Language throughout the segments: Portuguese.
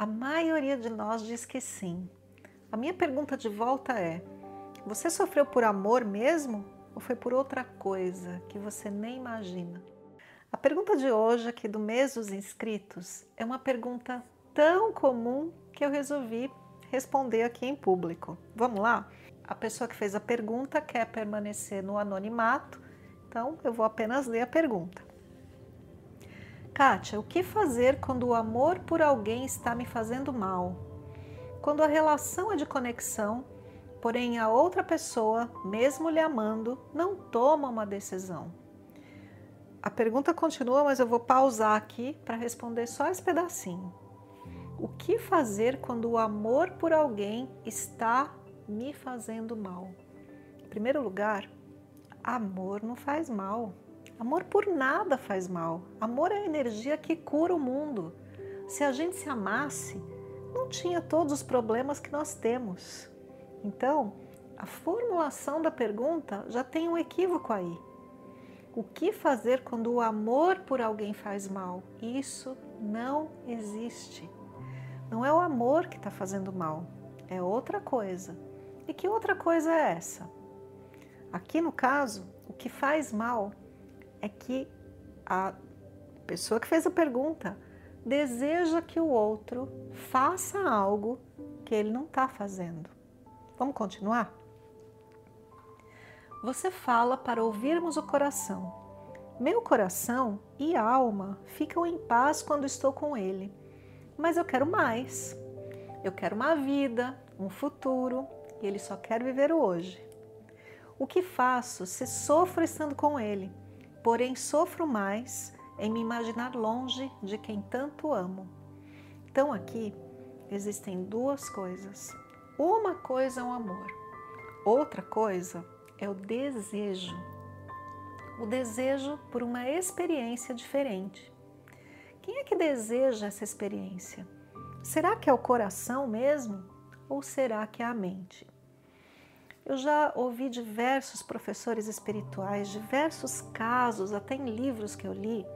A maioria de nós diz que sim. A minha pergunta de volta é: você sofreu por amor mesmo ou foi por outra coisa que você nem imagina? A pergunta de hoje, aqui do mês dos inscritos, é uma pergunta tão comum que eu resolvi responder aqui em público. Vamos lá? A pessoa que fez a pergunta quer permanecer no anonimato, então eu vou apenas ler a pergunta. Kátia, o que fazer quando o amor por alguém está me fazendo mal? Quando a relação é de conexão, porém a outra pessoa, mesmo lhe amando, não toma uma decisão. A pergunta continua, mas eu vou pausar aqui para responder só esse pedacinho. O que fazer quando o amor por alguém está me fazendo mal? Em primeiro lugar, amor não faz mal. Amor por nada faz mal. Amor é a energia que cura o mundo. Se a gente se amasse, não tinha todos os problemas que nós temos. Então, a formulação da pergunta já tem um equívoco aí. O que fazer quando o amor por alguém faz mal? Isso não existe. Não é o amor que está fazendo mal, é outra coisa. E que outra coisa é essa? Aqui no caso, o que faz mal é que a pessoa que fez a pergunta deseja que o outro faça algo que ele não está fazendo. Vamos continuar? Você fala para ouvirmos o coração. Meu coração e alma ficam em paz quando estou com ele, mas eu quero mais. Eu quero uma vida, um futuro, e ele só quer viver o hoje. O que faço se sofro estando com ele? Porém sofro mais em me imaginar longe de quem tanto amo. Então aqui existem duas coisas. Uma coisa é o amor, outra coisa é o desejo. O desejo por uma experiência diferente. Quem é que deseja essa experiência? Será que é o coração mesmo ou será que é a mente? Eu já ouvi diversos professores espirituais, diversos casos, até em livros que eu li,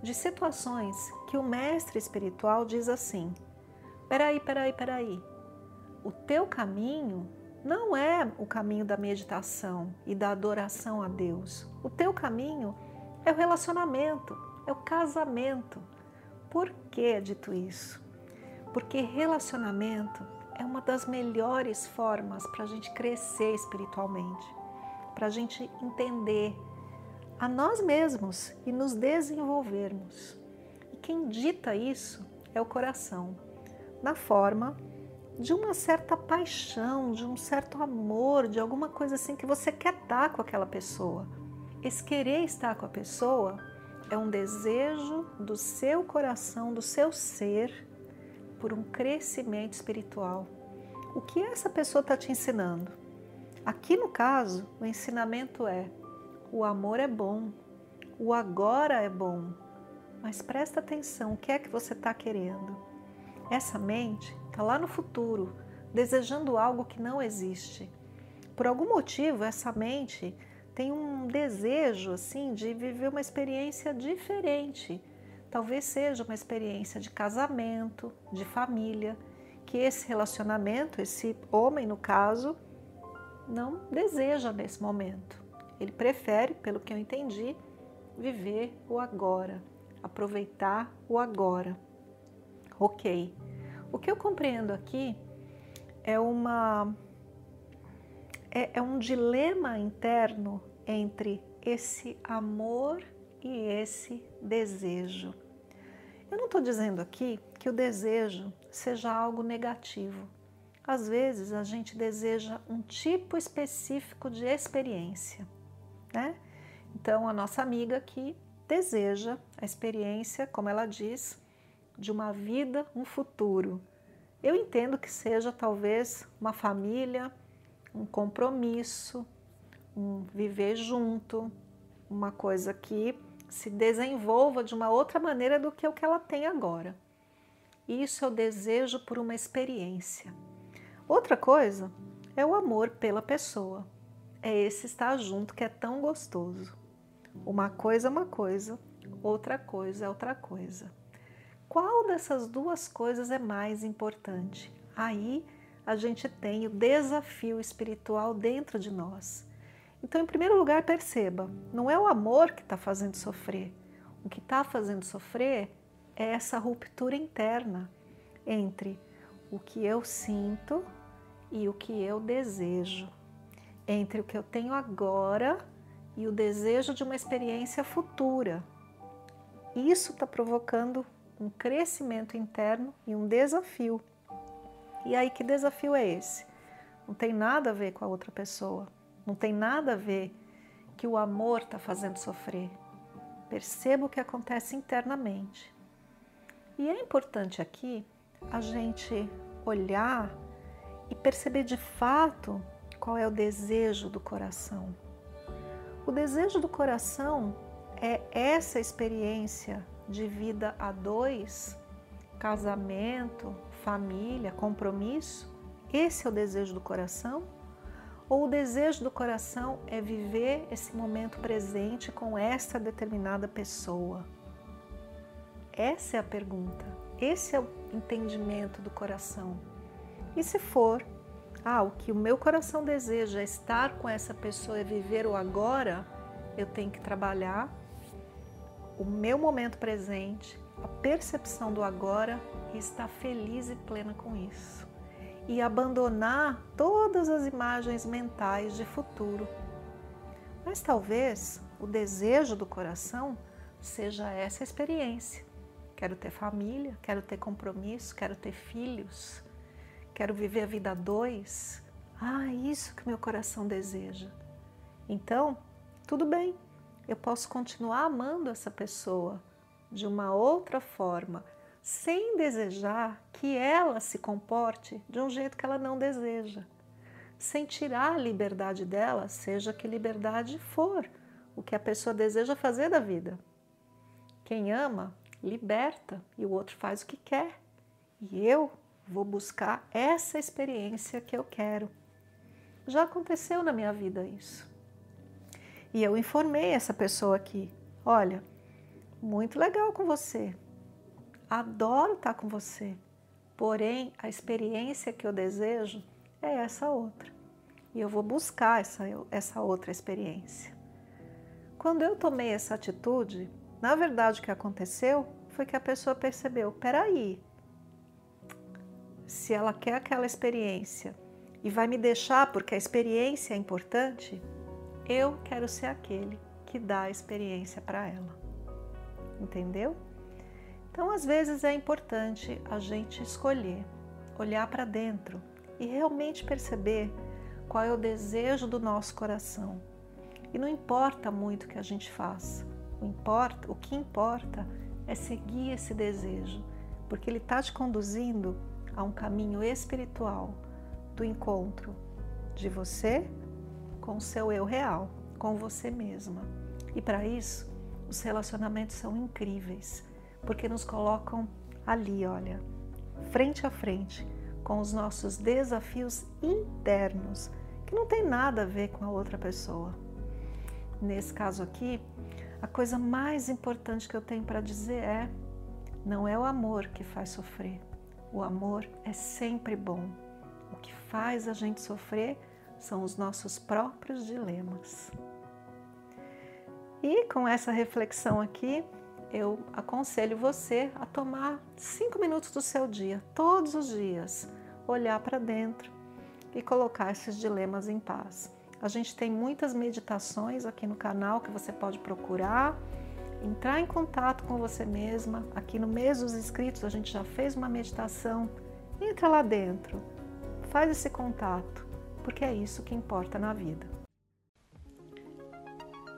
de situações que o mestre espiritual diz assim: peraí, peraí, peraí, o teu caminho não é o caminho da meditação e da adoração a Deus. O teu caminho é o relacionamento, é o casamento. Por que dito isso? Porque relacionamento é uma das melhores formas para a gente crescer espiritualmente, para a gente entender a nós mesmos e nos desenvolvermos. E quem dita isso é o coração, na forma de uma certa paixão, de um certo amor, de alguma coisa assim que você quer estar com aquela pessoa. Esse querer estar com a pessoa é um desejo do seu coração, do seu ser por um crescimento espiritual. O que essa pessoa está te ensinando? Aqui no caso, o ensinamento é: o amor é bom, o agora é bom, mas presta atenção, o que é que você está querendo? Essa mente está lá no futuro, desejando algo que não existe. Por algum motivo, essa mente tem um desejo assim de viver uma experiência diferente talvez seja uma experiência de casamento, de família, que esse relacionamento, esse homem no caso, não deseja nesse momento. Ele prefere, pelo que eu entendi, viver o agora, aproveitar o agora. Ok. O que eu compreendo aqui é uma é, é um dilema interno entre esse amor e esse desejo. Eu não estou dizendo aqui que o desejo seja algo negativo. Às vezes a gente deseja um tipo específico de experiência, né? Então a nossa amiga aqui deseja a experiência, como ela diz, de uma vida, um futuro. Eu entendo que seja talvez uma família, um compromisso, um viver junto, uma coisa que se desenvolva de uma outra maneira do que o que ela tem agora. Isso eu desejo por uma experiência. Outra coisa é o amor pela pessoa. É esse estar junto que é tão gostoso. Uma coisa é uma coisa, outra coisa é outra coisa. Qual dessas duas coisas é mais importante? Aí a gente tem o desafio espiritual dentro de nós. Então, em primeiro lugar, perceba: não é o amor que está fazendo sofrer. O que está fazendo sofrer é essa ruptura interna entre o que eu sinto e o que eu desejo, entre o que eu tenho agora e o desejo de uma experiência futura. Isso está provocando um crescimento interno e um desafio. E aí, que desafio é esse? Não tem nada a ver com a outra pessoa, não tem nada a ver que o amor está fazendo sofrer. Perceba o que acontece internamente. E é importante aqui a gente olhar e perceber de fato qual é o desejo do coração. O desejo do coração é essa experiência de vida a dois, casamento, família, compromisso. Esse é o desejo do coração? Ou o desejo do coração é viver esse momento presente com essa determinada pessoa? Essa é a pergunta. Esse é o entendimento do coração. E se for, ah, o que o meu coração deseja é estar com essa pessoa e viver o agora, eu tenho que trabalhar o meu momento presente, a percepção do agora e estar feliz e plena com isso. E abandonar todas as imagens mentais de futuro. Mas talvez o desejo do coração seja essa experiência. Quero ter família, quero ter compromisso, quero ter filhos, quero viver a vida a dois. Ah, isso que meu coração deseja. Então, tudo bem, eu posso continuar amando essa pessoa de uma outra forma, sem desejar que ela se comporte de um jeito que ela não deseja, sem tirar a liberdade dela, seja que liberdade for, o que a pessoa deseja fazer da vida. Quem ama, liberta e o outro faz o que quer. E eu vou buscar essa experiência que eu quero. Já aconteceu na minha vida isso. E eu informei essa pessoa aqui: olha, muito legal com você, adoro estar com você, porém a experiência que eu desejo é essa outra. E eu vou buscar essa, essa outra experiência. Quando eu tomei essa atitude, na verdade o que aconteceu foi que a pessoa percebeu: peraí, se ela quer aquela experiência e vai me deixar porque a experiência é importante, eu quero ser aquele que dá a experiência para ela. Entendeu? Então, às vezes é importante a gente escolher, olhar para dentro e realmente perceber qual é o desejo do nosso coração. E não importa muito o que a gente faça, o, importa, o que importa é seguir esse desejo, porque ele está te conduzindo a um caminho espiritual do encontro de você com o seu eu real, com você mesma. E para isso, os relacionamentos são incríveis, porque nos colocam ali, olha, frente a frente, com os nossos desafios internos, que não tem nada a ver com a outra pessoa. Nesse caso aqui, a coisa mais importante que eu tenho para dizer é: não é o amor que faz sofrer. O amor é sempre bom. O que faz a gente sofrer são os nossos próprios dilemas. E com essa reflexão aqui, eu aconselho você a tomar cinco minutos do seu dia, todos os dias, olhar para dentro e colocar esses dilemas em paz. A gente tem muitas meditações aqui no canal que você pode procurar, entrar em contato com você mesma. Aqui no mês dos inscritos a gente já fez uma meditação. Entra lá dentro, faz esse contato porque é isso que importa na vida.